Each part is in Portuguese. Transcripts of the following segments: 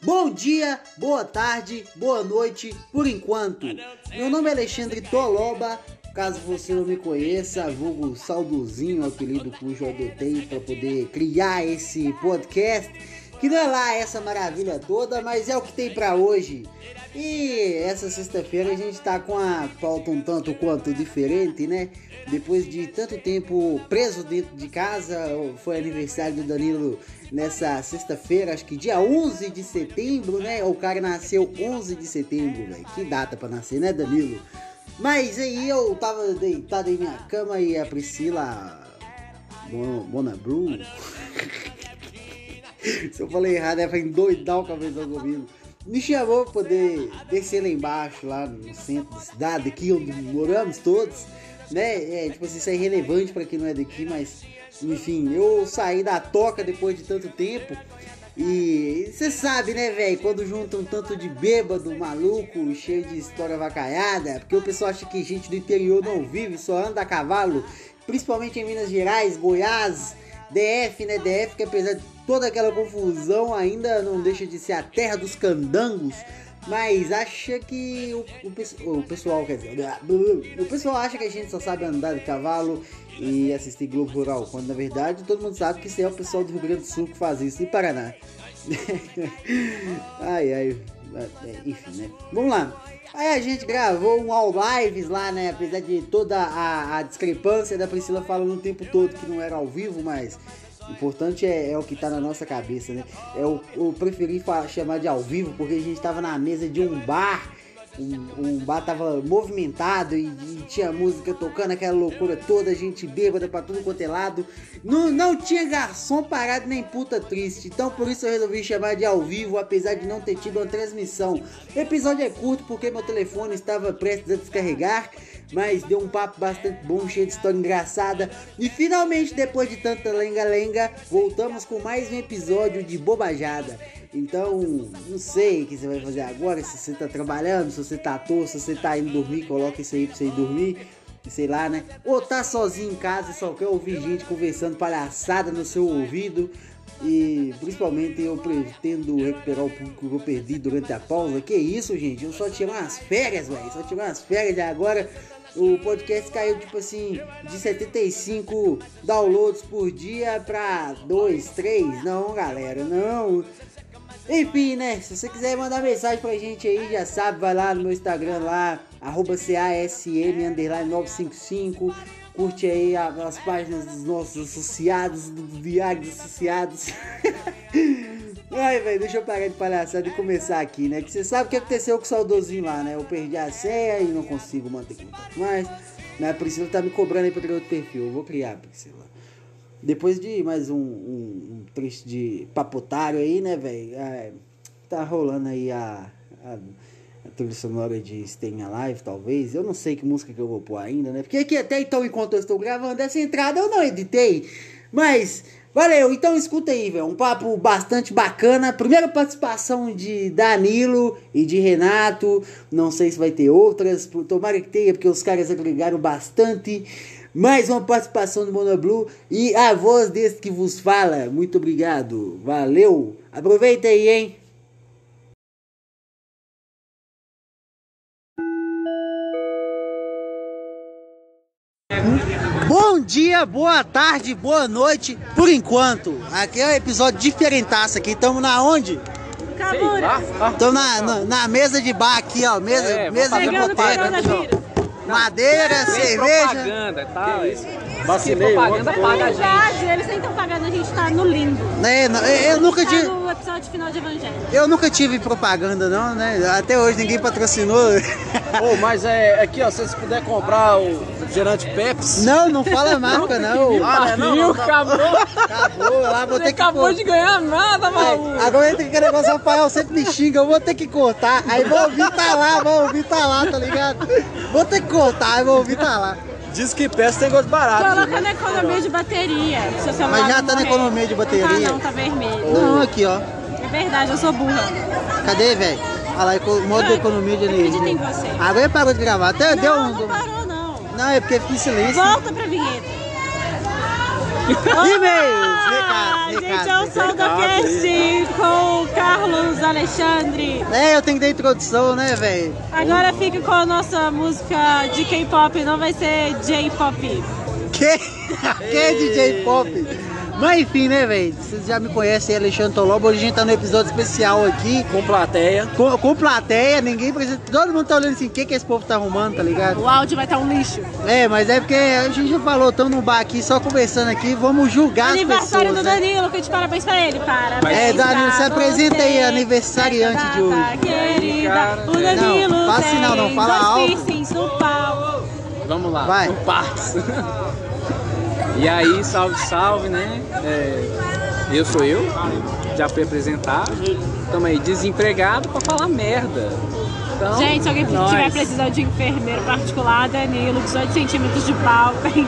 Bom dia, boa tarde, boa noite, por enquanto. Meu nome é Alexandre Toloba. Caso você não me conheça, vulgo Saudozinho, apelido cujo eu adotei para poder criar esse podcast. Que não é lá essa maravilha toda, mas é o que tem para hoje. E essa sexta-feira a gente tá com a pauta um tanto quanto diferente, né? Depois de tanto tempo preso dentro de casa, foi aniversário do Danilo nessa sexta-feira, acho que dia 11 de setembro, né? O cara nasceu 11 de setembro, velho. Que data para nascer, né, Danilo? Mas aí eu tava deitado em minha cama e a Priscila Mona Bru. Se eu falei errado, é pra endoidar o cabeção comigo. Me chamou pra poder descer lá embaixo, lá no centro da cidade, aqui onde moramos todos, né? É, tipo assim, isso é irrelevante pra quem não é daqui, mas enfim, eu saí da toca depois de tanto tempo. E você sabe, né, velho? Quando juntam um tanto de bêbado, maluco, cheio de história vacaiada, porque o pessoal acha que gente do interior não vive, só anda a cavalo, principalmente em Minas Gerais, Goiás, DF, né? DF, que apesar de toda aquela confusão, ainda não deixa de ser a terra dos candangos. Mas acha que o, o, o, pessoal, quer dizer, o pessoal acha que a gente só sabe andar de cavalo e assistir Globo Rural, quando na verdade todo mundo sabe que isso é o pessoal do Rio Grande do Sul que faz isso, e Paraná. ai, ai, enfim, né? Vamos lá. Aí a gente gravou um all lives lá, né? Apesar de toda a, a discrepância da Priscila falando o tempo todo que não era ao vivo, mas o importante é, é, o que tá na nossa cabeça, né? Eu, eu preferi chamar de ao vivo porque a gente tava na mesa de um bar um, bar tava movimentado e, e, tinha música tocando, aquela loucura toda, gente bêbada pra tudo quanto é lado. Não, não tinha garçom parado nem puta triste. Então por isso eu resolvi chamar de ao vivo, apesar de não ter tido uma transmissão. O episódio é curto porque meu telefone estava prestes a descarregar. Mas deu um papo bastante bom, cheio de história engraçada. E finalmente, depois de tanta lenga-lenga, voltamos com mais um episódio de Bobajada. Então, não sei o que você vai fazer agora, se você tá trabalhando, se você tá à toa, se você tá indo dormir, coloca isso aí pra você ir dormir, sei lá, né? Ou tá sozinho em casa e só quer ouvir gente conversando palhaçada no seu ouvido. E principalmente eu pretendo recuperar o público que eu perdi durante a pausa. Que isso, gente? Eu só tirei umas férias, velho. Só tirei umas férias e agora o podcast caiu tipo assim de 75 downloads por dia pra 2, 3. Não, galera, não. Enfim, né? Se você quiser mandar mensagem pra gente aí, já sabe, vai lá no meu Instagram lá, arroba CASM underline 955. Curte aí as páginas dos nossos associados, dos diários associados. Ai, velho, deixa eu parar de palhaçada e começar aqui, né? Que você sabe o que aconteceu com o saudosinho lá, né? Eu perdi a senha e não consigo manter contato mais. Né? A Priscila tá me cobrando aí pra criar outro perfil. Eu vou criar, Priscila. Depois de mais um, um, um trecho de papotário aí, né, velho? É, tá rolando aí a, a, a trilha sonora de Staying Alive, talvez. Eu não sei que música que eu vou pôr ainda, né? Porque aqui até então, enquanto eu estou gravando essa entrada, eu não editei. Mas, valeu. Então escuta aí, velho. Um papo bastante bacana. Primeira participação de Danilo e de Renato. Não sei se vai ter outras. Tomara que tenha, porque os caras agregaram bastante mais uma participação do Monoblue e a voz desse que vos fala. Muito obrigado, valeu, aproveita aí, hein? Bom dia, boa tarde, boa noite, por enquanto. Aqui é um episódio diferentaço aqui, estamos na onde? Estamos na, na, na, mesa de bar aqui, ó, mesa, é, mesa de boteca. Madeira, cerveja. Propaganda, tá? Que isso? Vacinei propaganda paga a gente. Eles nem estão pagando, a gente tá no lindo. É, eu, eu nunca tá tive. no episódio final de Evangelho. Eu nunca tive propaganda, não, né? Até hoje ninguém patrocinou. oh, mas é aqui, ó, se vocês puderem comprar o refrigerante Pepsi. Não, não fala a marca, não. Ah, não, não, tá... acabou. Acabou, lá vou Você ter que. acabou de ganhar nada, maluco. Agora entra que negócio, Rafael sempre me xinga, eu vou ter que cortar. Aí vou ouvir tá lá, vou ouvir tá lá, tá ligado? Vou ter que cortar, aí vou ouvir tá lá. Diz que peça tem gosto barato. Coloca na economia de bateria. Seu Mas já tá na economia de bateria. Não tá não, tá vermelho. Não, aqui, ó. É verdade, eu sou burra. Cadê, velho? Olha lá, modo de economia de energia. Acredito em você. Agora parou de gravar. Até não, deu um. não parou, não. Não, é porque fica em silêncio. Volta pra vinheta. E-mails, recado, gente, é o Saudacast com Carlos Alexandre. É, eu tenho que dar introdução, né, velho? Agora fica com a nossa música de K-pop, não vai ser J-pop. Que? que é DJ Pop? Mas enfim, né, velho? Vocês já me conhecem, Alexandre Tolobo. Hoje a gente tá no episódio especial aqui. Com plateia. Com, com plateia, ninguém precisa. Todo mundo tá olhando assim, o que, que esse povo tá arrumando, tá ligado? O áudio vai estar um lixo. É, mas é porque a gente já falou, estamos num bar aqui, só conversando aqui, vamos julgar as Aniversário pessoas. do né? Danilo, que de parabéns pra ele. Parabéns. É, Danilo, se apresenta aí, você. aniversariante de hoje. Querida, o Danilo Não, fala assim não, fala alto. no pau. Vamos lá. Vai. Por partes. e aí, salve, salve, né? É, eu sou eu, já fui apresentar. Estamos aí desempregado pra falar merda. Então, Gente, se alguém é tiver precisando de enfermeiro particular, Danilo, 18 centímetros de pau, tem,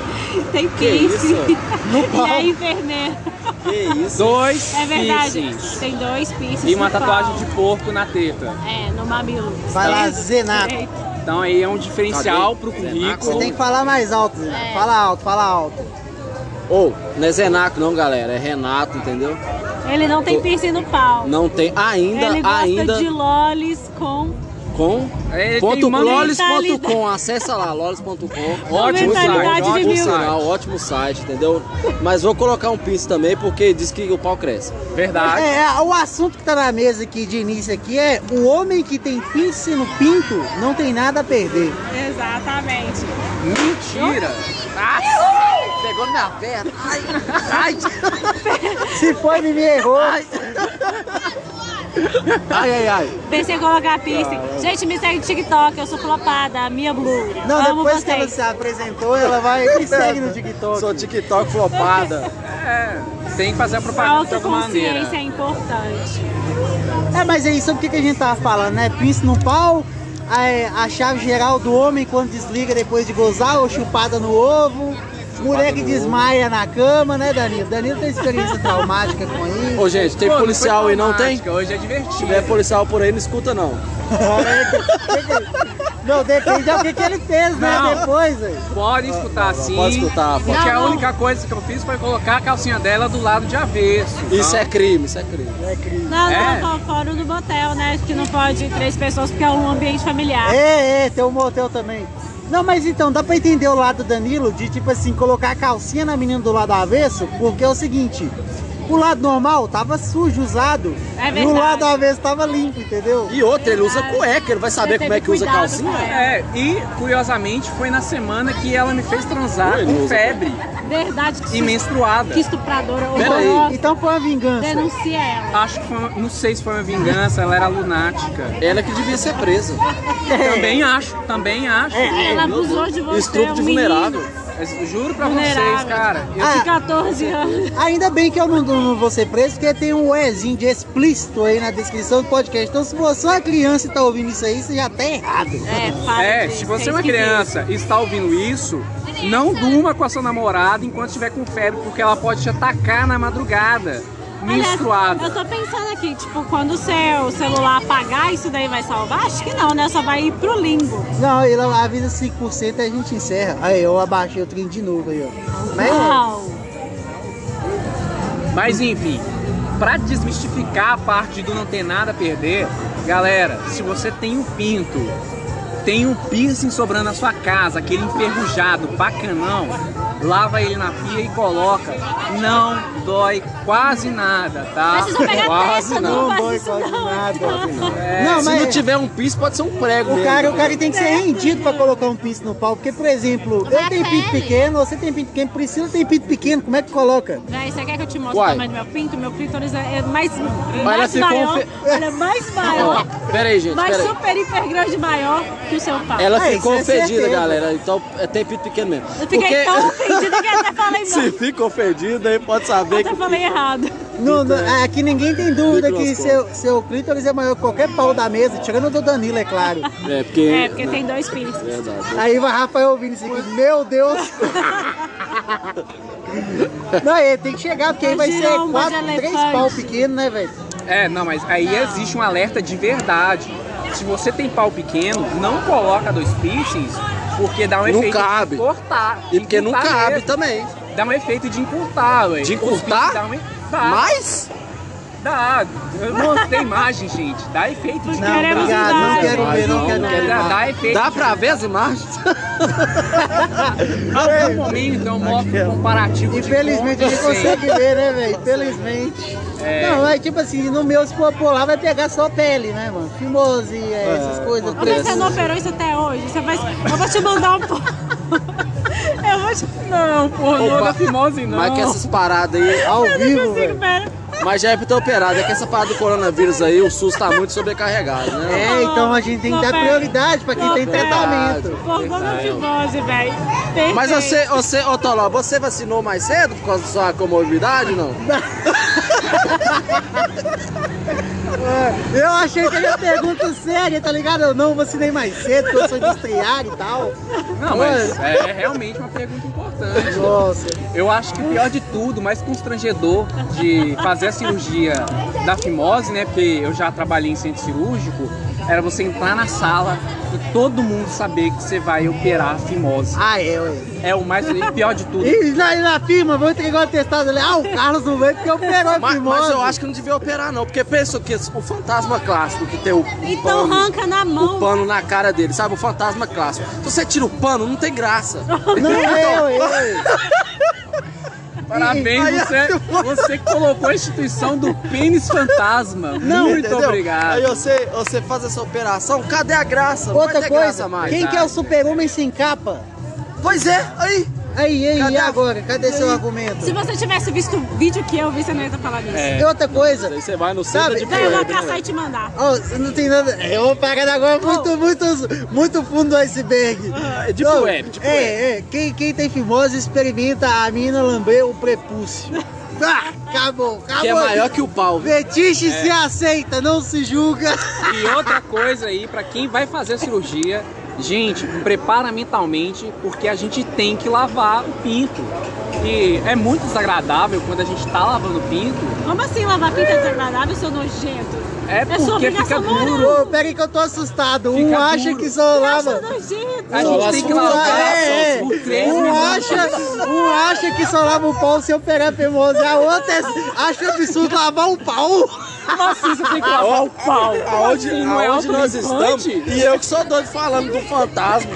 tem Que piercing. isso? No E é enfermeiro. Que isso? Dois É verdade. piercings. Tem dois piercings. E uma tatuagem pau. de porco na teta. É, no mamilo. Vai lá. Zenato. Então aí é um diferencial pro Você currículo. tem que falar mais alto. É. Fala alto, fala alto. Ou, não é Zenaco não, galera. É Renato, entendeu? Ele não tem piercing no pau. Não tem ainda, Ele gosta ainda de lolis com com Ele ponto lolis.com, acessa lá, lolis.com. Ótimo site, ótimo sinal, ótimo site, entendeu? Mas vou colocar um piso também porque diz que o pau cresce. Verdade. É, é, o assunto que tá na mesa aqui de início aqui é o homem que tem piercing no pinto não tem nada a perder. Exatamente. Mentira. Pegou na minha perna. Ai, ai, Se foi, me errou. ai, ai, ai. Pensei em colocar piercing. Gente, me segue no TikTok, eu sou flopada, a Mia Blue. Não, Amo depois que ela vocês. se apresentou, ela vai e segue no TikTok. Sou TikTok flopada. É, tem que fazer a A propaganda de alguma maneira. autoconsciência é importante. É, mas é isso, o que, a gente tava falando, né? Piercing no pau, a, a chave geral do homem quando desliga depois de gozar, ou chupada no ovo, mulher que desmaia na cama, né, Danilo? Danilo tem experiência traumática com isso. Ô, gente, tem Pô, não policial foi aí, não tem? traumática, Hoje é Se divertido. tiver policial por aí, não escuta não. Não, depende do que, que ele fez, né? Não. Depois, velho. Pode escutar sim. Pode escutar, pode. Porque a única coisa que eu fiz foi colocar a calcinha dela do lado de avesso. Isso então- é crime, isso é crime. É crime. Não, É. não, tô fora do motel, né? Que não pode ir três pessoas porque é um ambiente familiar. É, é, tem um motel também. Não, mas então, dá pra entender o lado do Danilo de, tipo assim, colocar a calcinha na menina do lado avesso, porque é o seguinte, o lado normal tava sujo, usado, É e o verdade. lado avesso tava limpo, entendeu? E outra, ele usa cueca, ele vai saber como é que usa calcinha. É, e curiosamente foi na semana que ela me fez transar com febre Verdade que, e menstruada. que estupradora Pera aí. horrorosa. Então foi uma vingança. Denuncia ela. Acho que foi, uma- não sei se foi uma vingança, ela era lunática. Ela que devia ser presa. Também acho, também acho. Ela abusou de você. Estupro de um menino Mas juro pra Vulnerável. vocês, cara. Eu Ah, De 14 anos. Ainda bem que eu não, não vou ser preso, porque tem um Ezinho de explícito aí na descrição do podcast. Então, se você é uma criança e tá ouvindo isso aí, você já tá errado. É, para É, se você é uma criança e está ouvindo isso, não durma com a sua namorada enquanto estiver com febre, porque ela pode te atacar na madrugada, Aliás, menstruada. Eu tô pensando aqui, tipo, quando o seu celular apagar, isso daí vai salvar? Acho que não, né? Só vai ir pro limbo. Não, ele avisa 5% e a gente encerra. Aí, eu abaixei o trem de novo aí, ó. Mas, Uau! Mas enfim, pra desmistificar a parte do não ter nada a perder, galera, se você tem um pinto, tem um piercing sobrando na sua casa, aquele enferrujado, bacanão, lava ele na pia e coloca. Não dói quase nada, tá? Mas pegar Quase testa, não, não dói isso quase não. nada. É, Não, Se mas- não tiver um piso, pode ser um prego O mesmo. cara, o cara tem que ser rendido pra colocar um pinto no pau. Porque, por exemplo, eu Na tenho pinto pequeno, você tem pinto pequeno, Priscila tem pinto pequeno, como é que coloca? Véi, você quer que eu te mostre Uai. o tamanho do meu pinto? Meu clítoris é mais, ela mais maior. fe- Olha, mais maior. Pera aí, gente, mais super, hiper grande maior que o seu pau. Ela Ah, ficou é ofendida, certeza. galera. Então é, tem pinto pequeno mesmo. Eu fiquei tão ofendida que até falei Se não. fica ofendido, aí pode saber Até que. falei errado. No, no- aqui ninguém tem dúvida que seu, seu clítoris é maior que qualquer pau da mesa, tirando o do Danilo, é claro. É, porque. É, porque tem dois piercings. Verdade. Aí vai Rafael ouvindo isso aqui, meu Deus! Não, ele tem que chegar, porque aí vai ser quatro, três pau pequenos, né, velho? É, não, mas aí existe um alerta de verdade. Se você tem pau pequeno, não coloca dois piercings, porque dá um Não efeito cabe. de cortar. E porque não cabe mesmo. também. Dá um efeito de encurtar, ué. De encurtar? Dá um... Dá, Mas. dá. Eu não- ter imagem, gente. Dá efeito de Não, Queremos obrigado, não quero ver, não quero ver. Dá, dá efeito. Dá pra ver as imagens? No momento é um mostra comparativo Infelizmente a gente consegue ver, né, velho? Infelizmente. É. Não, é tipo assim, no meu, se for lá, vai pegar só pele, né, mano? Fimose, é, essas coisas. Mas você não operou isso até hoje? Você vai... Eu vou te mandar um pouco. Eu vou te... Não, pornô Opa. da fimose não. Mas que essas paradas aí, Ao Eu não vivo, consigo, velho. pera. Mas já é pra ter operado. É que essa parada do coronavírus aí, o SUS tá muito sobrecarregado, né? É, então a gente tem que dar prioridade pra quem tem tratamento. Velho. Mas você, você, ô Toló, você vacinou mais cedo por causa da sua comorbidade, não? Eu achei que era pergunta séria, tá ligado? Eu não vacinei mais cedo, porque eu sou industriário e tal. Não, mas é realmente uma pergunta importante. Nossa. Eu acho que o pior de tudo, mais constrangedor de fazer a cirurgia da fimose, né? Porque eu já trabalhei em centro cirúrgico, era você entrar na sala e todo mundo saber que você vai operar a fimose. Ah, é, ué. É o mais e pior de tudo. E na, na firma, vou entregar o testado ali. Ah, o Carlos não veio porque operou a Mas, fimose. mas eu acho que não devia operar, não. Porque pensa que o fantasma clássico que tem o, o Então pano, arranca na mão. o pano na cara dele, sabe? O fantasma clássico. Se você tira o pano, não tem graça. Não, é, ué, ué. Parabéns, Aí, você, você que colocou a instituição do pênis fantasma. Não, Muito Entendeu? obrigado. Aí você, você faz essa operação, cadê a graça? Outra coisa, graça mais. quem que é o super-homem sem capa? Pois é, aí. Aí, aí, Cadê e agora? Cadê seu argumento? Se você tivesse visto o vídeo que eu vi, você não ia falar disso. É. E outra coisa, Aí você vai no Sabe, centro de Daí eu vou caçar né? e te mandar. ó, não tem nada. É uma parada agora muito, muito, muito fundo do iceberg. É deep Não, web, deep é, web. é. Quem, quem tem fimose experimenta a mina lamber o prepúcio. Ah, acabou, acabou. Que é maior que o pau. Fetiche É. se aceita, não se julga. E outra coisa aí, pra quem vai fazer a cirurgia, gente, prepara mentalmente, porque a gente tem que lavar o pinto. E é muito desagradável quando a gente tá lavando o pinto. Como assim lavar pinta é desagradável, seu nojento? É É porque fica obrigação moral. duro. Pera aí que eu tô assustado. Um Fica acha duro. que só lava. A gente tem que lavar É, é. por três Um minutos. acha, um acha que só lava o pau se operar fimose. A outra é, acha absurdo lavar o pau. Como assim você tem que lavar o pau? Aonde, Assim, não é aonde nós autoimplante? estamos? E eu que sou doido falando do fantasma.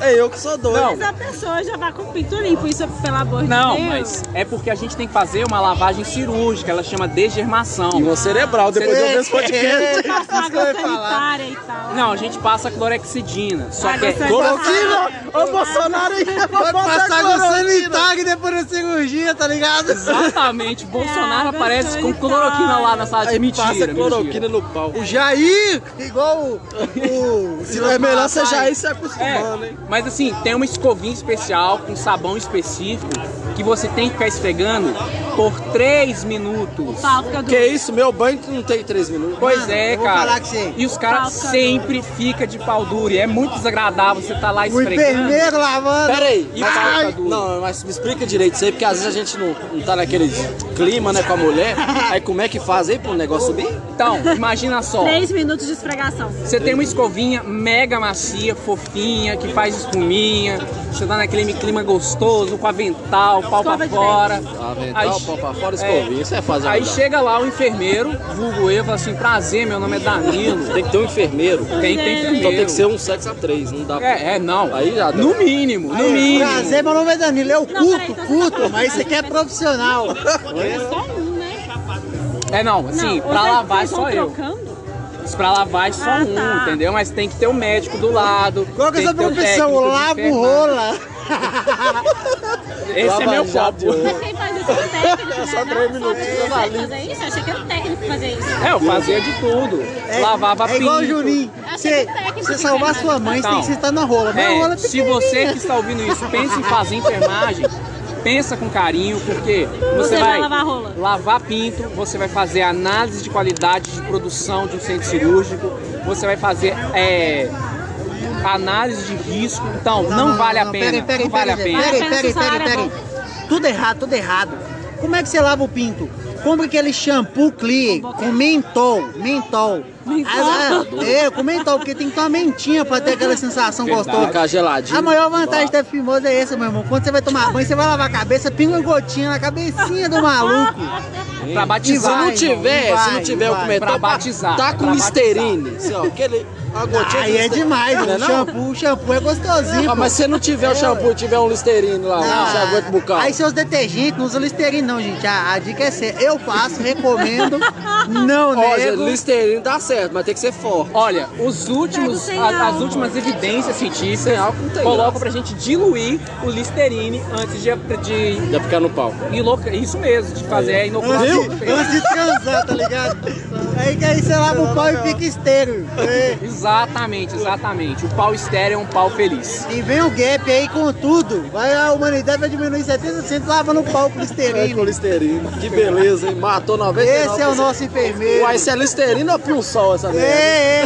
É eu que sou doido. Não. Mas a pessoa já vai com o pinto limpo, isso pelo amor Não, de Deus. mas é porque a gente tem que fazer uma lavagem cirúrgica, ela chama degermação. E uma cerebral, depois de eu ver esse podcast. Eu água sanitária e tal. Não, a gente passa clorexidina. Só que é. Cloroquina! Ô Bolsonaro aí! Vai passar no sanitário depois da cirurgia, tá ligado? Exatamente, Bolsonaro água aparece com cloroquina lá na sala de Aí mentira. passa mentira. cloroquina no pau. O Jair, igual o. o Silas É melhor você Malafaia. já ir se acostumando, É, hein? mas assim, tem uma escovinha especial com sabão específico que você tem que ficar esfregando por 3 minutos. Que duro. isso, meu banho não tem três minutos. Pois Mano, é, cara. E os caras sempre fica de pau duro. E é muito desagradável você tá lá O esfregando. enfermeiro lavando. Pera aí, E mas- duro. não, mas me explica direito isso aí, porque às vezes a gente não, não tá naquele clima, né, com a mulher. Aí como é que faz aí pro negócio subir? Então, imagina só. Três minutos de esfregação. Você tem uma escovinha mega macia, fofinha, que faz espuminha. Você tá naquele clima gostoso, com avental, pau pra fora. Avental, Aí- pau pra fora, é. escovinha. Isso é fazer Aí chega lá o enfermeiro, vulgo eu, fala assim, prazer, meu nome é Danilo. Tem que ter um enfermeiro. Tem que ter enfermeiro. Então tem que ser um sexo a três, não dá pra... É, é, não. Aí já dá. No mínimo, no mínimo. Prazer, meu nome é Danilo. É o Não, culto, culto, mas isso aqui é profissional. É só um, né? É, não, assim, Não, pra lavar é só eu. trocando? Pra lavar é só Ah, um, tá. entendeu? Mas tem que ter o médico do lado. Qual que é tem a sua ter o profissão? Lavo rola. Esse é Lava meu jato. copo. Mas quem faz isso é o técnico, né? só Não, três minutos, você fazer isso? Eu achei que era o técnico que fazia isso. É, eu fazia de tudo. Lavava é igual o pinto. Juninho. Achei Você, técnico que salvar sua mãe, você tem que estar na rola. Rola É, é se você que está ouvindo isso pensa em fazer enfermagem, pensa com carinho, porque você, Você vai vai lavar rola. lavar pinto, você vai fazer análise de qualidade de produção de um centro cirúrgico, você vai fazer é, análise de risco. Então, não, vale a pena. Peraí, peraí, não vale a peraí, pena. peraí, a peraí, pena peraí, é Tudo errado, tudo errado. Como é que você lava o pinto? Compra aquele shampoo clear com mentol, mentol. Mentol? Ah, é, com mentol, porque tem que ter uma mentinha pra ter aquela sensação Verdade. gostosa. Ficar geladinho. A maior vantagem da fimosa é essa, meu irmão. Quando você vai tomar banho, você vai lavar a cabeça, pinga uma gotinha na cabecinha do maluco. Pra E batizar. se não vai, tiver, irmão, se vai, não tiver o vai. comentão, Pra batizar, tá com pra listerine. Assim, ó, aquele, uma gotinha Aí de é demais, Não é o não? shampoo, o shampoo é gostosinho. Ah, mas se não tiver o É, shampoo e tiver um listerine lá, você aguenta o bucal. Aí seus detergentes, não usa listerine não, gente. A, a dica é séria. Eu faço, recomendo, não gente, nego. listerine dá certo, mas tem que ser forte. Olha, os últimos, sem a- as, últimas evidências científicas Sem álcool não tem colocam pra gente diluir o Listerine antes de, de pra ficar no pau. inoc- isso mesmo, de fazer a inoculação. Antes, de- antes de transar, tá ligado? Aí que aí você lava o pau e fica estéreo. É. Exatamente, exatamente. O pau estéreo é um pau feliz. E vem o gap aí com tudo. Vai, a humanidade vai diminuir 70% lavando o pau com É listerine. com listerine. Que beleza, hein? Matou 99%. Esse é o nosso enfermeiro. Uai, se é listerine ou pium-sol essa merda? É,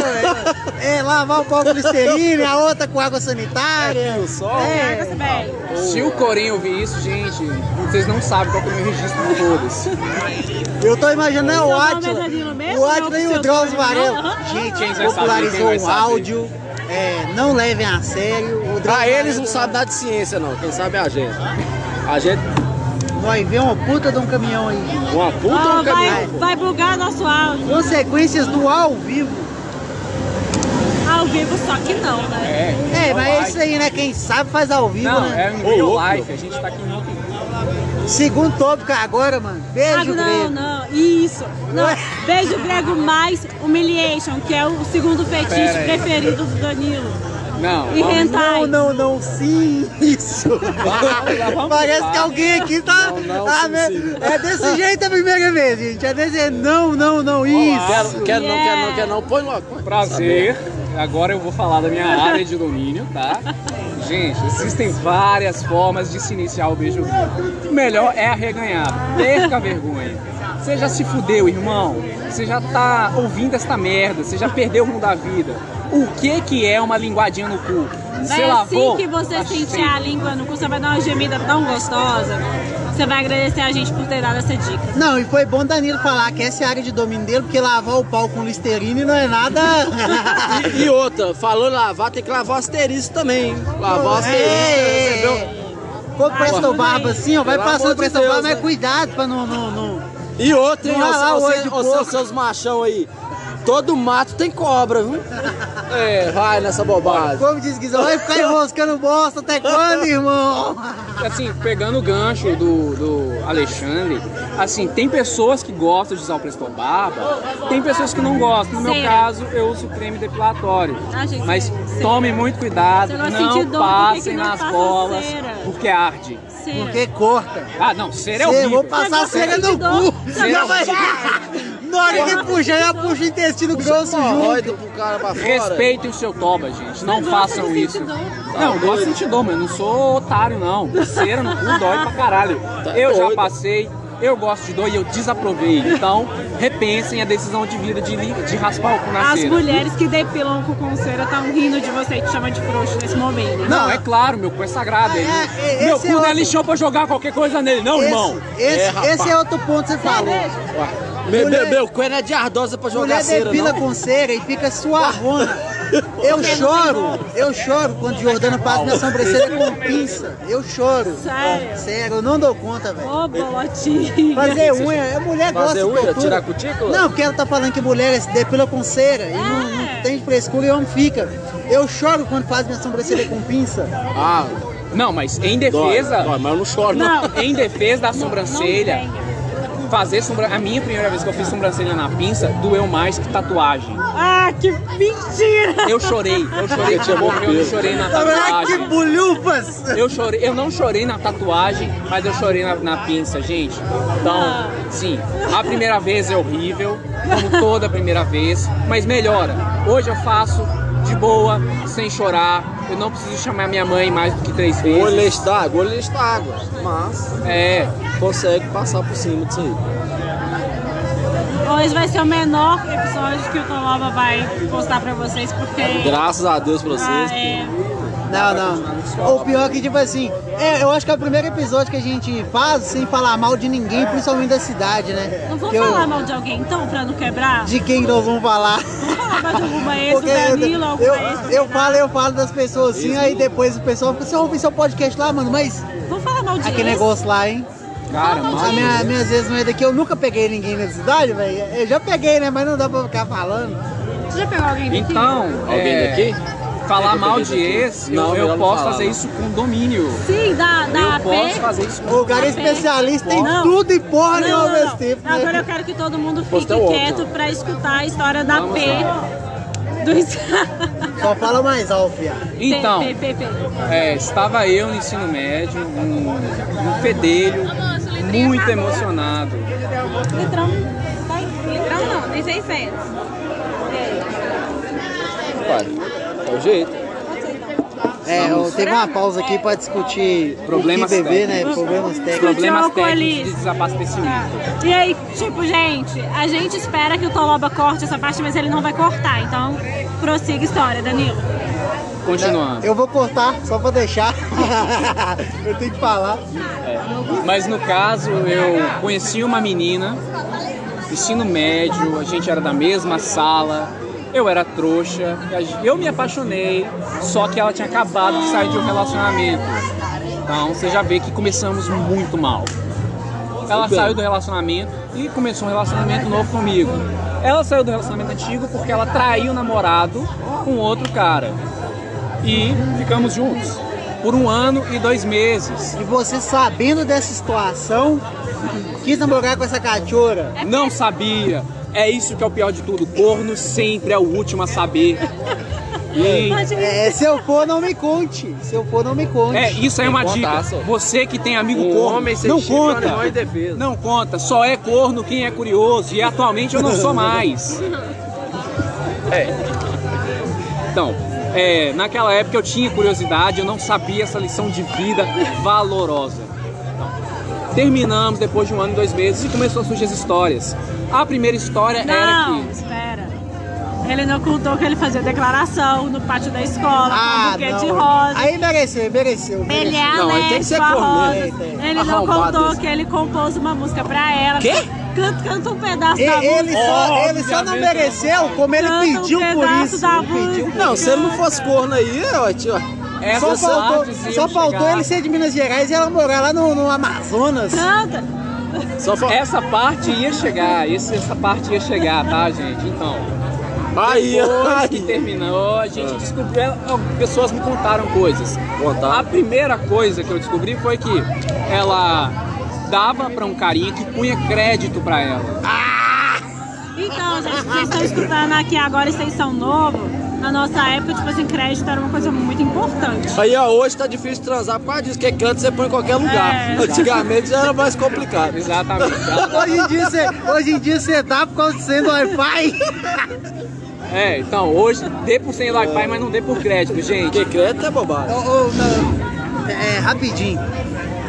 é, é, é, lavar o pau com listerine, a outra com água sanitária. É. Água bem. Se o Corinho ouvir isso, gente, vocês não sabem qual que é o meu registro de todas. Eu tô imaginando é o é mesmo? O Átila e Ou o Drauzio? Varela. Gente, vai popularizou vai o áudio. É, não levem a sério. O Drauzio Pra eles não sabem nada de ciência, não. Quem sabe é a gente. A gente, Nós vemos uma puta de um caminhão aí. uma puta Ó, um vai, caminhão. vai bugar nosso áudio. Consequências do ao vivo. Ao vivo, só que não, né? É, É, mas é isso aí, né? Quem sabe faz ao vivo, Não, né? é Ô, real life, a gente tá aqui em outro Segundo tópico agora, mano. Beijo, Ah, não, grego. não, isso. Não, beijo grego mais humiliation, que é o segundo fetiche preferido do Danilo. Não, E hentai. Não, não, não, sim, isso. vamos Parece que alguém aqui tá. Não, não, Ah, sim, sim. É desse jeito a primeira vez, gente. É desse não, não, não, isso. Quero, quero não, Yeah. quero não, quero não. Põe logo. põe. Prazer. Agora eu vou falar da minha área de domínio, tá? Gente, existem várias formas de se iniciar o beijo grego. O melhor é arreganhar. Perca a vergonha. Você já se fudeu, irmão. Você já tá ouvindo esta merda. Você já perdeu o rumo da vida. O que que é uma linguadinha no cu? Você lavou? assim que você Tá sentir cheio. a língua no cu, você vai dar uma gemida tão gostosa. Você vai agradecer a gente por ter dado essa dica. Não, e foi bom Danilo falar que essa é a área de domínio dele, porque lavar o pau com listerine não é nada. E, e outra, falou lavar, tem que lavar o asterisco também. hein? Lavar o asterisco, É, recebeu? Quando presta o barba assim, ó, vai Pelo passando presta o barba, mas né? cuidado pra não. não, não... E outra, hein, ó, porco. seus, seus machão aí. Todo mato tem cobra, viu? É, vai nessa bobagem. Como diz Guizão, vai ficar enroscando bosta até quando, irmão? Assim, pegando o gancho do, do Alexandre, assim, tem pessoas que gostam de usar o Presto Barba, tem pessoas que não gostam. No meu Cera. caso, eu uso creme depilatório. Achei que Mas cera. tome muito cuidado, não sentir dor, passem não nas bolas, cera? porque arde. Cera. Porque corta. Ah, não, cera é horrível. vou passar cera no cu. Cera Já vai- Na hora que puxa, já puxa o intestino grosso junto. Pro cara pra fora. Respeitem o seu toba, gente. Não façam isso. Não, eu gosto de sentir dor, mas eu não sou otário, não. Cera no cu dói pra caralho. Tá Eu já passei, eu gosto de dor e eu desaprovei. Então, repensem a decisão de vida de, de raspar o cu na As cera. mulheres que depilam o cu com cera estão rindo de você e te chamam de frouxo nesse momento. Não, é claro, meu cu é sagrado. Ele, É, é, meu esse cu é não é lixão pra jogar qualquer coisa nele, não, irmão. Esse, esse, É, esse é outro ponto que você falou. Meu, Mulher- meu, meu, cu não é de ardosa pra jogar Mulher cera, depila não. com cera e fica suavona. Eu choro, eu choro quando Jordana passa minha sobrancelha com pinça. Eu choro. Sério? Sério, eu não dou conta, velho. Ô, bolotinha. Fazer unha, a mulher gosta Fazer de unha, tortura. tirar cutícula? Não, porque ela tá falando que mulher se depila com cera e não, não É. tem frescura e homem fica. Eu choro quando faz minha sobrancelha com pinça. Ah, Não, mas em dói, defesa, dói, mas eu não choro, não. Não. em defesa da Não sobrancelha, venha. Fazer sobrancelha. A minha primeira vez que eu fiz sobrancelha na pinça doeu mais que tatuagem. Ah, que mentira! Eu chorei, eu chorei de amor, eu não chorei na Ah, que tatuagem. bolhufas! Eu chorei, eu não chorei na tatuagem, mas eu chorei na, na pinça, gente. Então, sim, a primeira vez é horrível, como toda primeira vez, mas melhora. Hoje eu faço de boa, sem chorar. Eu não preciso chamar minha mãe mais do que três O olho vezes. enche d'água, o olho enche d'água. Mas É, consegue passar por cima disso aí. Hoje vai ser o menor episódio que o Tolova vai postar pra vocês, porque. Graças a Deus pra Ah, vocês. é. Não, não. O pior é que, tipo assim, é, eu acho que é o primeiro episódio que a gente faz sem falar mal de ninguém, principalmente da cidade, né? Não vou Que eu- falar mal de alguém então, pra não quebrar? De quem nós vamos falar. Vou falar mal de alguma ex, do Porque eu, Danilo, alguma ex do eu, eu Renato. falo, eu falo das pessoas assim, aí depois o pessoal fica, você ouve seu podcast lá, mano, mas Vou falar mal de aquele ex. negócio lá, hein? Cara, mal A minha, minhas vezes não é daqui, eu nunca peguei ninguém na cidade, velho. Eu já peguei, né? Mas não dá pra ficar falando. Você já pegou alguém daqui? Então, Alguém é, daqui? Falar mal de ex, Não, eu, eu posso falar, fazer não. isso com domínio. Sim, da, da Eu AP. posso fazer isso com O cara é especialista em Não. tudo e porra nenhuma não. tempo. né? Agora eu quero que todo mundo fique quieto não. pra escutar a história da Vamos P. Do... Só fala mais alto, viado. Então, P, P, P, P. é, estava eu no ensino médio, um, um fedelho, muito emocionado. Litrão. Tá. Litrão não, tem 600. Pai, é o jeito. É, eu- teve uma pausa aqui pra discutir Problemas o beber, né? técnicos. Problemas técnicos. Problemas técnicos de desabastecimento. E aí, tipo, gente, a gente espera que o Toloba corte essa parte, mas ele não vai cortar. Então, prossiga a história, Danilo. Continuando. Eu vou cortar, só pra deixar. eu tenho que falar. Mas no caso, eu conheci uma menina, ensino médio, a gente era da mesma sala, eu era trouxa, eu me apaixonei, só que ela tinha acabado de sair de um relacionamento. Então você já vê que começamos muito mal. Ela saiu do relacionamento e começou um relacionamento novo comigo. Ela saiu do relacionamento antigo porque ela traiu o namorado com outro cara. E ficamos juntos por um ano e dois meses. E você sabendo dessa situação, quis namorar com essa cachorra. Não sabia. É isso que é o pior de tudo. Corno sempre é o último a saber. E É, se eu for, não me conte. Se eu for, não me conte. é, isso aí é uma dica. Você que tem amigo Um corno, homem não é conta. indefeso. Não conta. Só é corno quem é curioso. E atualmente eu não sou mais. É. Então, é, naquela época eu tinha curiosidade, eu não sabia essa lição de vida valorosa. Terminamos depois de um ano e dois meses e começou a surgir as histórias. A primeira história era Não, que espera. Ele não contou que ele fazia declaração no pátio da escola, com um buquê de não. rosa. Aí mereceu, mereceu. Ele é Não, aí tem que ser alérgico a rosas. né? Ele não contou que ele compôs uma música pra ela. Quê? Canta, canta um pedaço E- da Ele música. só, ele só não mereceu como ele Canta um pediu por pedaço isso. da Ele pediu música. Não, se ele não fosse corno aí, ó, tio. Essa Só faltou, só faltou ele ser de Minas Gerais e ela morar lá no, no Amazonas. Canta. Só fa... Essa parte ia chegar, esse- essa parte ia chegar, tá, gente? Então, Aí, depois que aí. terminou, a gente descobriu, ó, pessoas me contaram coisas. Contar. A primeira coisa que eu descobri foi que ela dava pra um carinha que punha crédito pra ela. Então, gente, vocês estão escutando aqui agora extensão novo. Na nossa época, tipo assim, crédito era uma coisa muito importante. Aí, ó, hoje tá difícil de transar por causa disso, que canto você põe em qualquer lugar. É. Antigamente já era mais complicado. Exatamente. Hoje em dia você, hoje em dia você dá por causa de sendo Wi-Fi. É, então, hoje dê por sem Wi-Fi, mas não dê por crédito, gente. Porque crédito é bobagem. Ô, ô, não, é, rapidinho.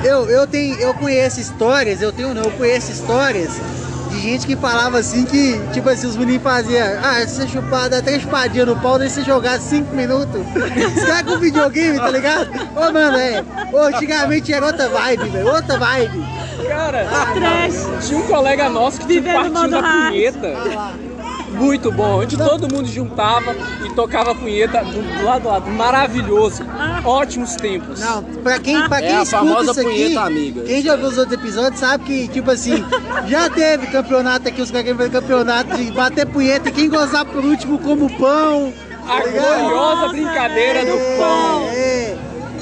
Eu, eu, tenho, eu conheço histórias, eu tenho não, eu conheço histórias de gente que falava assim que, tipo assim, os meninos faziam, ah, se você chupar, dá três chupadinhas no pau, daí você jogar cinco minutos. Os caras com videogame, tá ligado? Ô, mano, é. Ô, antigamente era outra vibe, velho, outra vibe. Cara, Trash. tinha um colega nosso que tinha Vivendo partiu modo da hard. Muito bom, onde todo mundo juntava e tocava a punheta do, do lado do lado. Maravilhoso. Ótimos tempos. Não, pra quem, pra É quem a escuta famosa isso aqui, punheta amiga. quem já viu os outros episódios sabe que, tipo assim, já teve campeonato aqui, os caras querem fazer campeonato de bater punheta e quem gozar por último como pão. A tá gloriosa brincadeira do É, pão. É.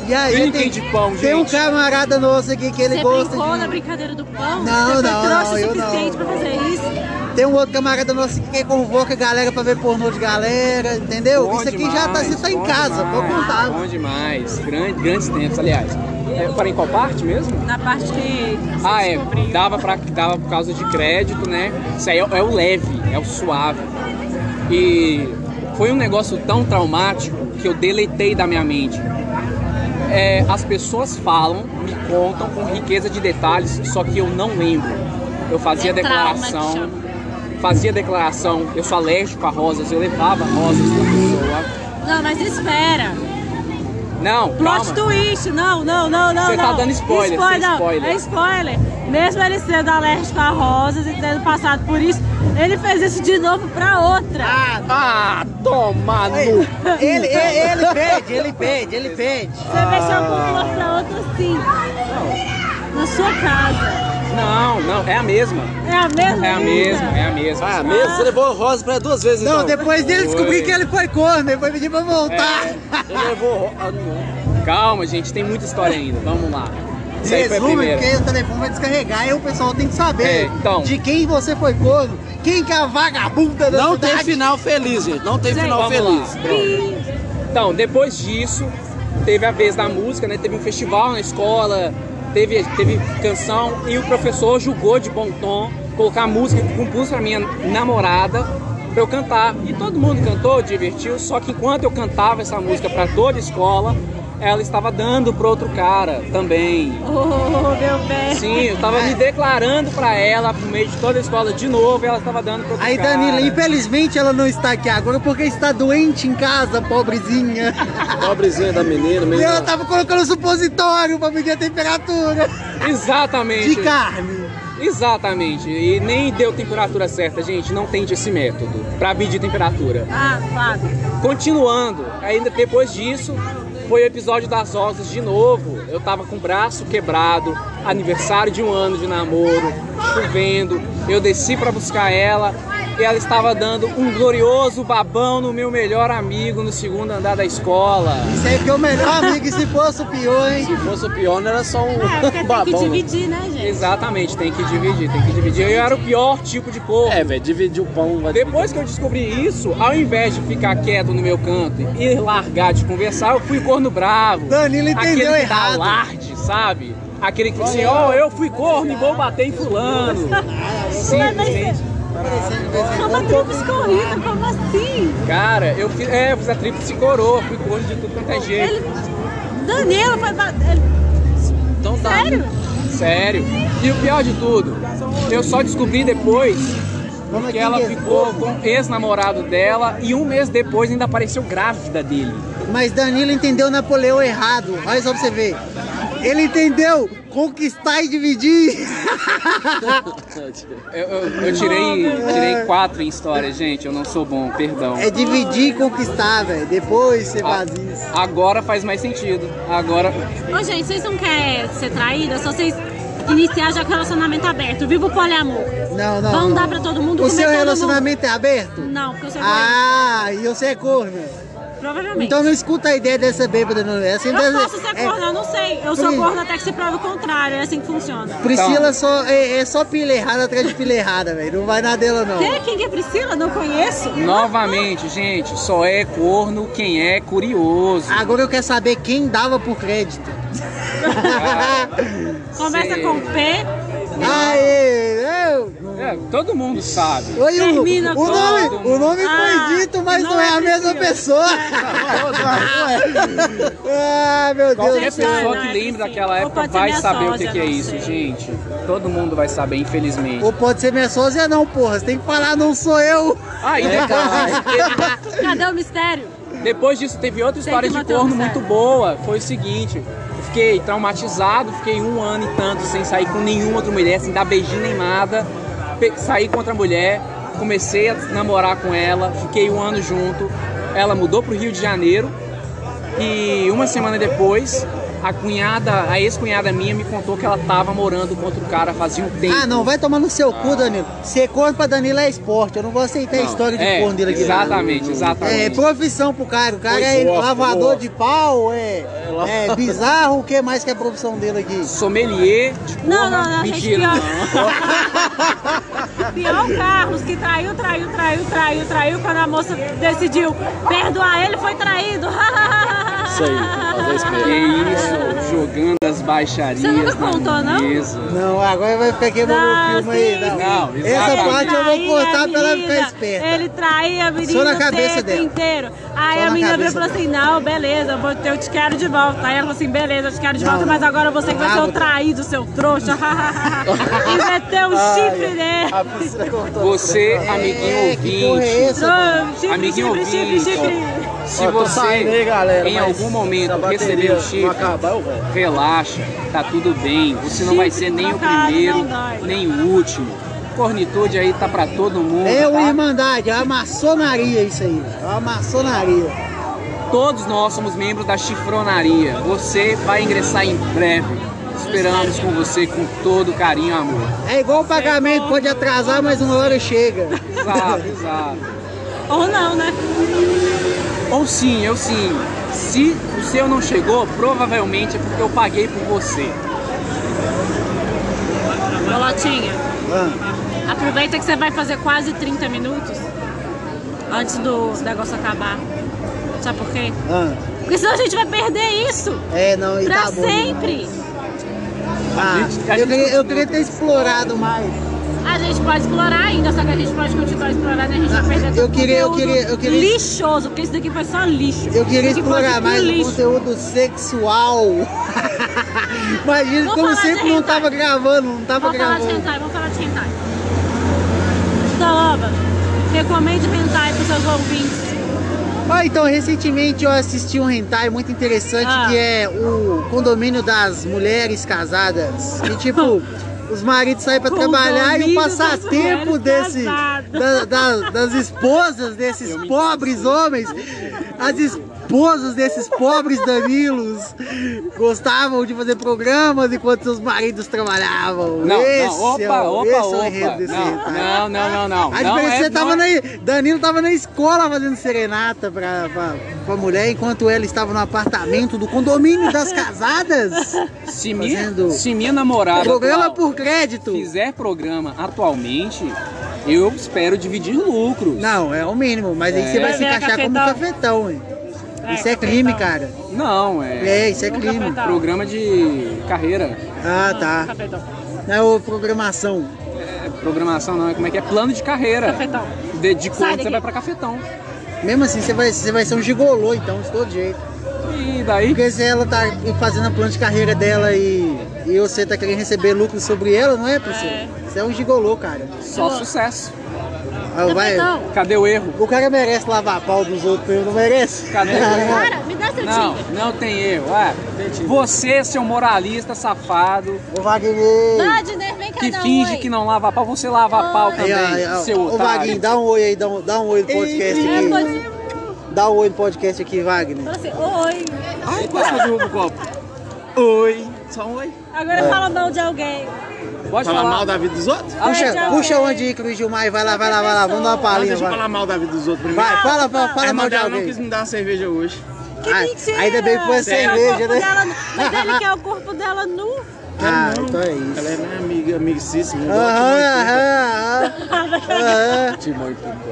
E aí, tem, de pão, tem um gente. camarada nosso aqui que ele Você gosta de... na brincadeira do pão? Não, Você não, não, eu o suficiente não. pra fazer isso? Tem um outro camarada nosso aqui que convoca a galera pra ver pornô de galera, entendeu? Bom Isso aqui já tá, você tá em casa, demais, pode contar. Bom demais. Grande, grandes tempos, aliás. É, para em qual parte mesmo? Na parte que Ah, é. descobriu. Dava, pra, dava por causa de crédito, né? Isso aí é, é o leve, é o suave. E foi um negócio tão traumático que eu deletei da minha mente. É, as pessoas falam, me contam com riqueza de detalhes, só que eu não lembro. Eu fazia É trauma declaração, chama. fazia declaração, eu sou alérgico a rosas, eu levava rosas pra pessoa. Não, mas espera. Não, Plot calma. twist, não, não, não, não. Você tá não. dando spoiler, Spoiler, não. spoiler. É spoiler. Mesmo ele sendo alérgico a rosas e tendo passado por isso, ele fez isso de novo pra outra. Ah, toma no Ele, ele, ele pede, ele pede, ele pede. Você mexeu com flor pra outra sim. Na sua casa. Não, não, é a mesma. É a mesma? É a mesma, é a mesma. Ah, mesmo? Você levou a Rosa pra duas vezes, Não, então? depois dele descobrir que ele foi corno, ele foi pedir pra voltar. Ele levou... Ro- Ah. Calma, gente, tem muita história ainda. Vamos lá. A Resume, porque o telefone vai descarregar e o pessoal tem que saber É, então. de quem você foi corno, quem que é a vagabunda da Não tem cidade. final feliz, gente. Não tem Gente, final feliz. Então, depois disso, teve a vez da música, né? Teve um festival na escola, teve, teve canção e o professor julgou de bom tom colocar música que compus pra minha namorada pra eu cantar. E todo mundo cantou, divertiu, só que enquanto eu cantava essa música pra toda a escola, ela estava dando pro outro cara também. Oh, meu bem. Sim, eu tava me declarando pra ela no meio de toda a escola de novo e ela estava dando pro outro Aí, cara. Danila, infelizmente ela não está aqui agora porque está doente em casa, pobrezinha. Pobrezinha da menina, E ela menina. tava colocando supositório pra medir a temperatura Exatamente. de carne. Exatamente. E nem deu temperatura certa, gente. Não tente esse método pra medir temperatura. Ah, claro. Continuando, ainda depois disso, foi o episódio das rosas de novo. Eu tava com o braço quebrado, aniversário de um ano de namoro, chovendo. Eu desci pra buscar ela e ela estava dando um glorioso babão no meu melhor amigo no segundo andar da escola. Isso aí que é o melhor amigo, e se fosse o pior, hein? Se fosse o pior, não era só um É, porque tem que babão. né? dividir, né, gente? Exatamente, tem que dividir, tem que dividir. Eu era o pior tipo de corpo. É, velho, dividir o pão. Vai Depois que eu descobri isso, ao invés de ficar quieto no meu canto e largar de conversar, eu fui corno bravo. Danilo entendeu Aquele errado. alarde, sabe? Aquele que assim, ó, eu fui corno e vou bater em fulano. Simplesmente. É uma tríplice corrida, como assim? Cara, eu fiz, é, eu fiz a tríplice coroa, fui corno de tudo quanto é jeito. Ele. Danilo foi. ba- ele- Então tá. Sério? Sério. E o pior de tudo, eu só descobri depois Vamos que ela mesmo. ficou com o ex-namorado dela e um mês depois ainda apareceu grávida dele. Mas Danilo entendeu Napoleão errado. Olha só pra você ver. Ele entendeu conquistar e dividir. Eu, eu- eu tirei, tirei quatro em história, gente. Eu não sou bom, perdão. É dividir e conquistar, velho. Depois você faz isso. Agora faz mais sentido. Agora. Ô, gente, vocês não querem ser traída? Só vocês iniciar já com relacionamento aberto. Viva o poliamor. Não, não. Vão não. dar pra todo mundo O seu relacionamento é aberto? mundo. Não, porque eu sou Ah, e você é corno. Provavelmente. Então não escuta a ideia dessa bêbada, não. É assim, eu posso ser é- corno, eu não sei. Eu sou corno até que se prove o contrário. É assim que funciona. Priscila Então. só, é, é só pilha errada atrás de pilha errada, velho. Não vai na dela, não. Quem, quem que é Priscila? Não conheço. Novamente, gente, só é corno quem é curioso. Agora eu quero saber quem dava por crédito. Começa Sim. com P. Aê, eu. É, todo mundo sabe. Oi, o, Termina o nome, o nome Ah, foi dito, mas não, não é é a mesma pessoa. ah, meu Deus Qualquer do céu. pessoa não, que é lembra daquela época vai saber o sósia, que, que é isso, sei. gente. Todo mundo vai saber, infelizmente. Ou pode ser minha sósia, não, porra. Você tem que falar, não sou eu. Ah, e depois, Cadê o mistério? depois disso teve outra história de o corno muito boa. Foi o seguinte, fiquei traumatizado, fiquei um ano e tanto sem sair com nenhuma outra mulher, sem dar beijinho nem nada. Saí com outra mulher, comecei a namorar com ela, fiquei um ano junto. Ela mudou pro Rio de Janeiro e uma semana depois a cunhada, a ex-cunhada minha me contou que ela tava morando com outro cara fazia um tempo. Ah, não, vai tomar no seu cu, Danilo. Ser corno pra Danilo é esporte. Eu não vou aceitar a história de é, corno dele aqui. Exatamente, exatamente. É profissão pro cara. O cara Pois é gosto, lavador gosto. de pau, é, é bizarro. O que mais que é a profissão dele aqui? Sommelier de porra. Não, não, não, Mentira, pior. não. Pior o Carlos, que traiu, traiu, traiu, traiu, traiu. Quando a moça decidiu perdoar ele, foi traído. Isso aí. Que isso, jogando as baixarias Você nunca contou, não? mesa. Não, agora vai ficar queimando o filme aí. Não. Não, Essa parte eu vou cortar pra ela ficar esperta. Ele traía a menina Só na o cabeça dela. inteiro. Aí Só a na menina virou e falou assim: Não, beleza, eu, te quero de volta. Aí ela falou assim: Beleza, eu te quero de volta, não. mas agora você que vai ser o traído, seu trouxa. e meteu o Ah, chifre nele. Você, amiguinho É, que porra é ouvinte, essa? mano? Chifre, Amiguinho chifre, chifre, ouvinte. Se Ó, aí, você galera, em algum a momento receber o chifre, acabar, relaxa, tá tudo bem. Você não vai ser nem o primeiro, nem o último. Cornitude aí tá pra todo mundo. É uma tá? irmandade, é uma maçonaria isso aí. É uma maçonaria. Todos nós somos membros da chifronaria. Você vai ingressar em breve. esperamos com você com todo carinho e amor. É igual o pagamento, pode atrasar, mas uma hora chega. Exato, exato. Ou não, né? Ou sim, eu sim. Se o seu não chegou, provavelmente é porque eu paguei por você. Bolotinha, Ah, aproveita que você vai fazer quase 30 minutos antes do negócio acabar. Sabe por quê? ah. Porque senão a gente vai perder isso É, não, e pra tá bom. sempre. Ah, gente- a eu, gente queria, eu queria ter explorado mais. A gente pode explorar ainda, só que a gente pode continuar explorando e a gente vai perder todo eu queria- eu queria- eu queria- lixoso, porque isso daqui foi só lixo. Eu queria explorar mais o lixo. conteúdo sexual. Imagina Vamos como sempre não tava gravando, não tava Vamos falar de gravando. hentai, vamos falar de hentai. Taloba, recomende hentai pros seus ouvintes. Ah, então, recentemente eu assisti um hentai muito interessante Ah. que é o condomínio das mulheres casadas. Que tipo, os maridos saem pra trabalhar e o passatempo desse, da- da- das esposas desses pobres homens, as esposas desses pobres Danilos gostavam de fazer programas enquanto seus maridos trabalhavam. Não, esse não, opa, é, opa, esse é o opa. enredo desse Não, hentai. não, não, não, não. A Não diferença é é, que você tava não é- na, Danilo tava na escola fazendo serenata pra, pra, pra mulher, enquanto ela estava no apartamento do condomínio das casadas. Se minha, fazendo se minha namorada Programa atual por crédito. fizer programa atualmente, eu espero dividir lucros. Não, é o mínimo, mas aí É. você vai se encaixar como cafetão. cafetão, hein? Isso é crime, cara. Não, é, É, isso é crime. programa de carreira. Ah, tá. Não é o programação. É, programação não, é como é que é? Plano de carreira. Cafetão. De, de quando você vai pra cafetão. Mesmo assim, você vai, você vai ser um gigolô, então, de todo jeito. E daí? Porque se ela tá fazendo a plano de carreira dela e, e você tá querendo receber lucro sobre ela, não é, Priscila? É. Você é um gigolô, cara. Só sucesso. Ah, vai- Cafetão. Cadê o erro? O cara merece lavar pau dos outros, eu não merece? Cadê o erro? Cara, me dá seu Não, Tinder. não tem erro. É, você, seu moralista safado, Ô Wagner! Wagner, vem cá que um finge oi. que não lava pau, você lava pau Oi. também, Aí, ó, seu ô otário. Wagner, dá um oi aí, dá um, dá um oi no podcast É, aqui. pode... Dá um oi no podcast aqui, Wagner. Fala assim, oi. Ai, quase derrubo o copo. Oi. Só um oi. Agora fala mal de alguém. Pode Falar falar. mal da vida dos outros? Puxa, já puxa foi. onde ir, Cruz Gilmar, e vai lá, vai lá, vai lá, vamos dar uma palhinha, deixa eu vai. falar mal da vida dos outros primeiro. Vai, fala, fala, fala a mal de dela não alguém. quis me dar uma cerveja hoje. Que Ah, mentira. ainda bem que foi a cerveja, né? dela Mas ele quer o corpo dela nu. Ah, não. então é isso. Ela é minha amiga, amicíssima. Aham, Aham,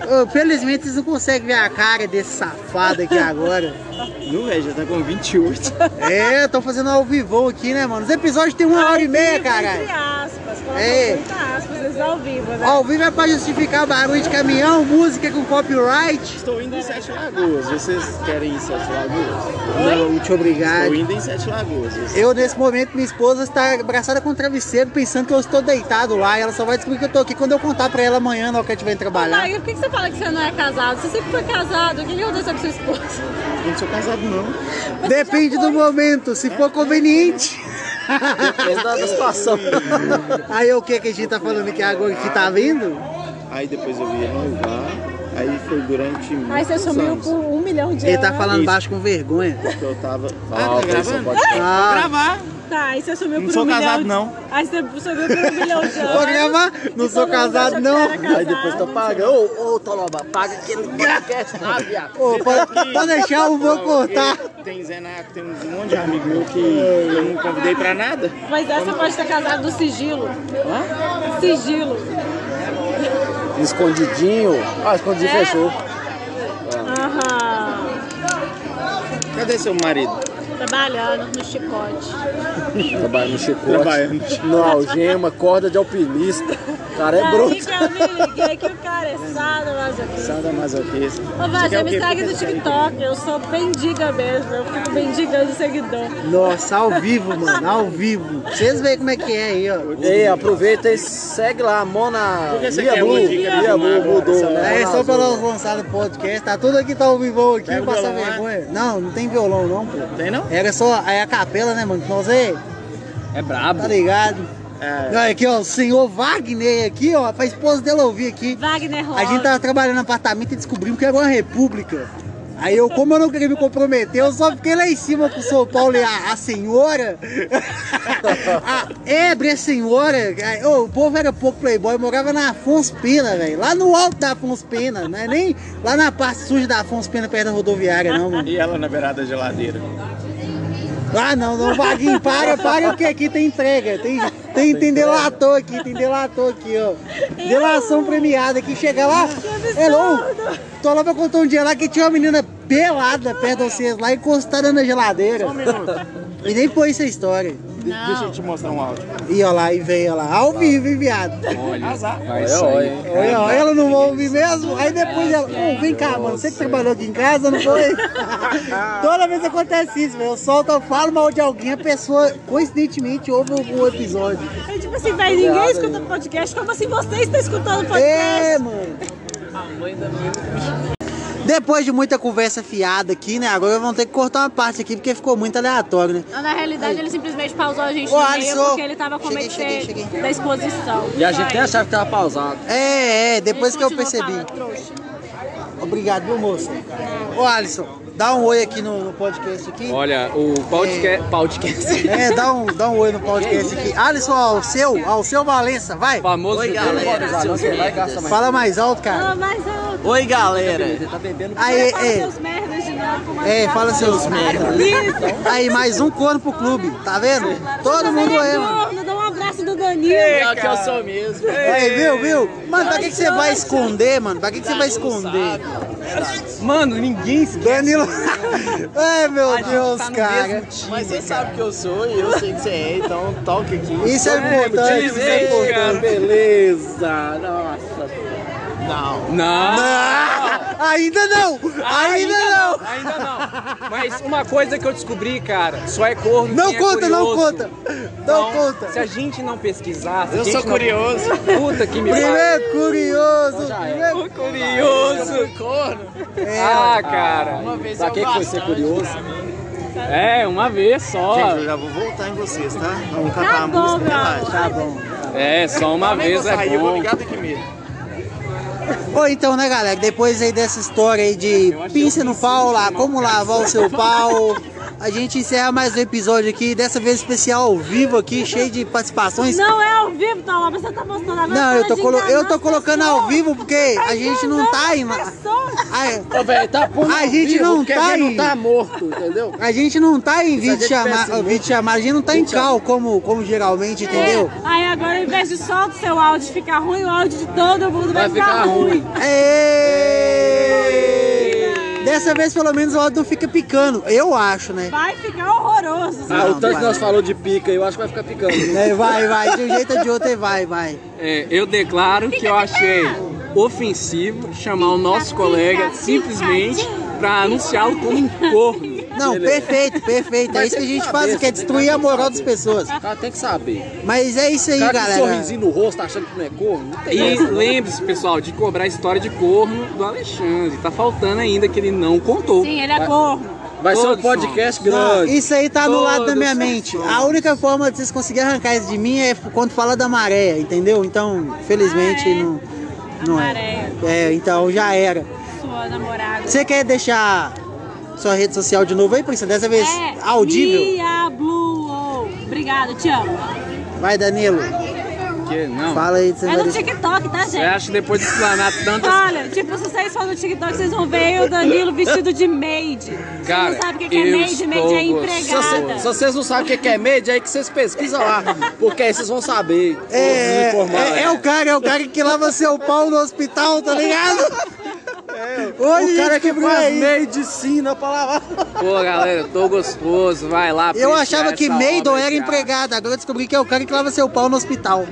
aham, Felizmente vocês não conseguem ver a cara desse safado aqui agora. Não, velho, já tá com 28. É, eu tô fazendo ao vivo aqui, né, mano? Os episódios tem uma hora e meia, Entre caralho. aspas. É. muita aspas, eles ao vivo, né? Ao vivo é pra justificar barulho de caminhão, música com copyright. Estou indo em Sete Lagoas. Vocês querem ir em Sete Lagoas? Não, muito obrigado. Estou indo em Sete Lagoas. Vocês- Eu, nesse momento, minha esposa está abraçada com o travesseiro, pensando que eu estou deitado lá. E ela só vai descobrir que eu tô aqui quando eu contar pra ela amanhã, na hora que eu estiver indo Ô, trabalhar. Wagner, por que você fala que você não é casado? Você sempre foi casado. O que que aconteceu com sua esposa? Eu não sou casado, não. Depende do momento, se for conveniente. Depende da situação. Aí o que que a gente tá falando aqui agora que tá vindo? Aí depois eu ia noivar. Aí foi durante muitos Aí você sumiu anos. por um milhão de Ele anos. tá falando Isso. baixo com vergonha. Porque eu tava... Ah, Ah, tá gravando? Ah, Gravar. Tá, aí você sumiu Não por sou um milhão. casado, de- não. Aí você sumiu por um milhão de anos. vou gravar, não sou mundo casado que não. era Aí depois casado. pagando. Ô, ô, Toloba, paga aquele podcast lá, viado. Ô, pode, pode deixar, eu vou cortar. Tem Zenaco, tem um monte de amigo meu que eu não convidei pra nada. Mas essa pode ser casado do sigilo. Sigilo. Escondidinho. Ah, escondidinho É? fechou. Aham. Cadê seu marido? Trabalhando no chicote. Trabalha no chicote. No algema, corda de alpinista. O cara é Aí bruto. que eu me liguei que o cara é sadomasoquista. Sada masoquista. Ô, Vazia, me segue no TikTok. Eu sou bendiga mesmo. Eu fico bendigando seguidor. Nossa, ao vivo, mano, ao vivo. Vocês veem como é que é aí, ó. Ei, aproveita e segue lá, Mona. Lia Blue. Lia Blue mudou. né? É só pra nós lançar o podcast, tá tudo aqui tá ao vivo aqui, Pega passar vergonha. Não, não tem violão não, pô. Tem não? Era só é a capela, né, mano? que Nós é, É brabo. tá ligado? É. Aqui, ó, o senhor Wagner aqui, ó, pra esposa dela ouvir aqui. Wagner Rosa. A gente tava trabalhando no apartamento e descobrimos que era uma república. Aí eu, como eu não queria me comprometer, eu só fiquei lá em cima com o São Paulo e a, a senhora. a Ébre senhora, ô, o povo era pouco playboy, morava na Afonso Pena, velho. Lá no alto da Afonso Pena, não é nem lá na parte suja da Afonso Pena, perto da rodoviária, não, mano. E ela na beirada da geladeira. Ah, não, não, Vaguinho, para, para, porque aqui tem entrega. Tem, tem, tem delator aqui, tem delator aqui, ó. Delação premiada que chega lá. É louco. Tô lá pra contar um dia lá que tinha uma menina pelada perto de vocês lá, encostada na geladeira. Um minuto. E nem foi essa história. De- Deixa eu te mostrar um áudio. E ó lá, e veio ó lá, ao vivo, hein, viado. Olha, vai É, sair. olha. Olha, ó, ela não vai ouvir mesmo. Aí depois ela, ô, vem cá, mano, você que trabalhou aqui em casa, não foi? Toda vez acontece isso, velho. Eu solto, eu falo mal de alguém, a pessoa, coincidentemente, ouve o, o episódio. É tipo assim, velho, ninguém escuta podcast. Como assim você está escutando podcast? É, mano. Depois de muita conversa fiada aqui, né? Agora vamos ter que cortar uma parte aqui porque ficou muito aleatório, né? Na realidade, ele simplesmente pausou a gente Ô, no meio Alisson. porque ele tava com Cheguei, medo de cheguei, ser cheguei. da exposição. E a gente nem achava que tava pausado. É, é, depois que eu percebi. Obrigado, meu moço. Ô, Alisson, dá um oi aqui no, no podcast aqui. Olha, o podcast. podcast. É, dá um, dá um oi no podcast aqui. Alisson, ao seu, ao seu Valença, vai. famoso Oi, galera. Fala mais alto, cara. Fala mais alto. Oi, galera. Você tá bebendo Aí, Fala é, seus merdas de novo. é, tá fala seus merda. Isso. Aí, mais um corno pro clube, tá vendo? Todo mundo é é, do Danilo. Pior que eu sou mesmo. Aí, viu, viu? Mano, pra que, que você vai esconder, mano? Pra que, que você vai esconder? Mano, ninguém se Danilo. Ai, meu Deus, tá no cara. mesmo time, Mas você cara. sabe que eu sou e eu sei que você é, então toque aqui. Isso é importante, isso é importante. Beleza. Nossa. Não. Não! Ah, ainda não! Ainda não! Ainda não. Mas uma coisa que eu descobri, cara, só é corno Não quem é conta, não curioso. conta! Não Então, conta! Se a gente não pesquisar, se Eu a gente sou não- curioso. Puta que me pariu. Primeiro curioso! Primeiro... Curioso. Corno. Ah, cara. Uma vez Pra que que foi ser bastante curioso? É, uma vez só. Gente, eu já vou voltar em vocês, tá? Vamos Tá cantar a bom, música, relaxa. Tá bom. É, só uma vez é sair, eu vou bom. ligar daqui mesmo. Ou então, né, galera? Depois aí dessa história aí de pinça no pau lá, como lavar o seu pau. A gente encerra mais um episódio aqui, dessa vez especial ao vivo aqui, cheio de participações. Não é ao vivo, tá lá, você tá mostrando agora. Não, eu tô, colo eu tô colocando ao vivo porque a gente não tá em. Ô, velho, tá A ao gente vivo não tá a gente em- não tá morto, entendeu? A gente não tá em vídeo gente chamado, pensa, vídeo chamado, a gente não tá em cal como, como geralmente, entendeu? É, Aí agora, ao invés de só do seu áudio ficar ruim, o áudio de todo mundo vai, Vai ficar ruim. Êêêê! Dessa vez pelo menos o áudio não fica picando, eu acho, né? Vai ficar horroroso. Ah, o Não, tanto vai. que nós falou de pica, eu acho que vai ficar picando. É, Vai, vai, de um jeito ou de outro, vai, vai. É, eu declaro que eu achei ofensivo chamar o nosso colega simplesmente pra anunciá-lo como um corno. Não, perfeito, perfeito. É isso que a gente faz, que é destruir a moral das pessoas. O cara tem que saber. Mas é isso aí, O cara com um galera. sorrisinho no rosto, tá achando que não é corno, não tem E essa. lembre-se, pessoal, de cobrar a história de corno do Alexandre. Tá faltando ainda que ele não contou. Sim, ele é corno. Vai ser um Todos podcast grande. isso aí tá anulado da Todos minha mente. A única forma de vocês conseguirem arrancar isso de mim é quando fala da maré, entendeu? Então, felizmente, Ah, é? não, não é. Maré. É, então já era. Sua namorada. Você quer deixar sua rede social de novo aí, Priscila? Dessa vez É audível? Diablo. Obrigado, te amo. Vai, Danilo. Que não. Fala aí. Você É no TikTok, tá, Você gente? acha que depois de explanar tantas. Olha, tipo, se vocês forem no TikTok, vocês vão ver o Danilo vestido de maid. Cara, você não sabe o que que é eu maid? Maid é empregada. se vocês não sabem o que é média, aí que vocês pesquisam lá. Porque aí vocês vão saber. É, informar. é, é o cara, é o cara que lava seu pau no hospital, tá ligado? Hoje O cara que faz aí. medicina pra lavar. Pô, galera, eu tô gostoso. Vai lá. Eu achava que Maidon era empregada, agora eu descobri que é o cara que lava seu pau no hospital.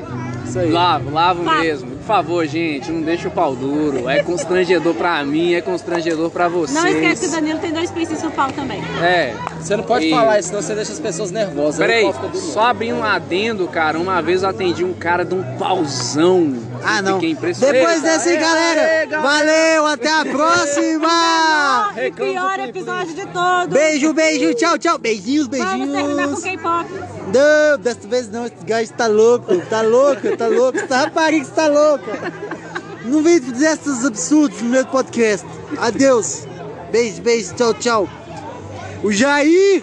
Isso aí. Lavo, lavo Fala. mesmo. Por favor, gente, não deixa o pau duro. É constrangedor pra mim, é constrangedor pra vocês. Não esquece que o Danilo tem dois piercings no pau também. É. Você não pode E- falar isso, senão você deixa as pessoas nervosas. aí Peraí, só abrindo um adendo, cara. Uma vez eu atendi um cara de um pauzão. Ah, não. Fiquei impressionado. Depois dessa aí, galera. Valeu, até a próxima. Pior episódio de todos. Beijo, beijo, tchau, tchau. Beijinhos, Vamos terminar com beijinhos. K-pop. Não, dessa vez não, esse gajo tá louco, tá louco, tá louco. Essa rapariga está louca. Não vem dizer esses absurdos no meu podcast. Adeus. Beijo, beijo, tchau, tchau. O Jair.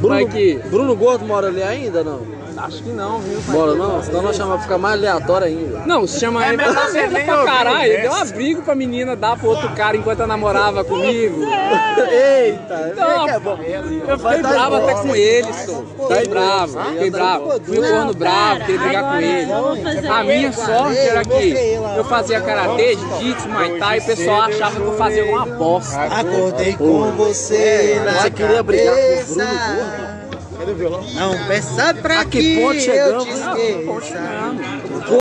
Bruno, Bruno Gordo mora ali ainda, não? Acho que não, viu? Mora não? Senão nós chamamos pra ficar mais aleatório ainda. Não, se chama ele pra dar pra caralho. Ele deu um abrigo pra menina dar pro outro cara enquanto ela namorava comigo. Eita, é que é bom. Eu fiquei bravo até com ele, só. Fiquei bravo, fiquei bravo. Fui o corno bravo, queria brigar com ele. A minha sorte era que eu fazia karatê, jiu-jitsu, muay thai e o pessoal achava que eu fazia alguma bosta. Acordei com você na Você queria brigar com o. Bruno Gordo? Violão? Não peça pra que que ponto eu chegamos? te esqueça.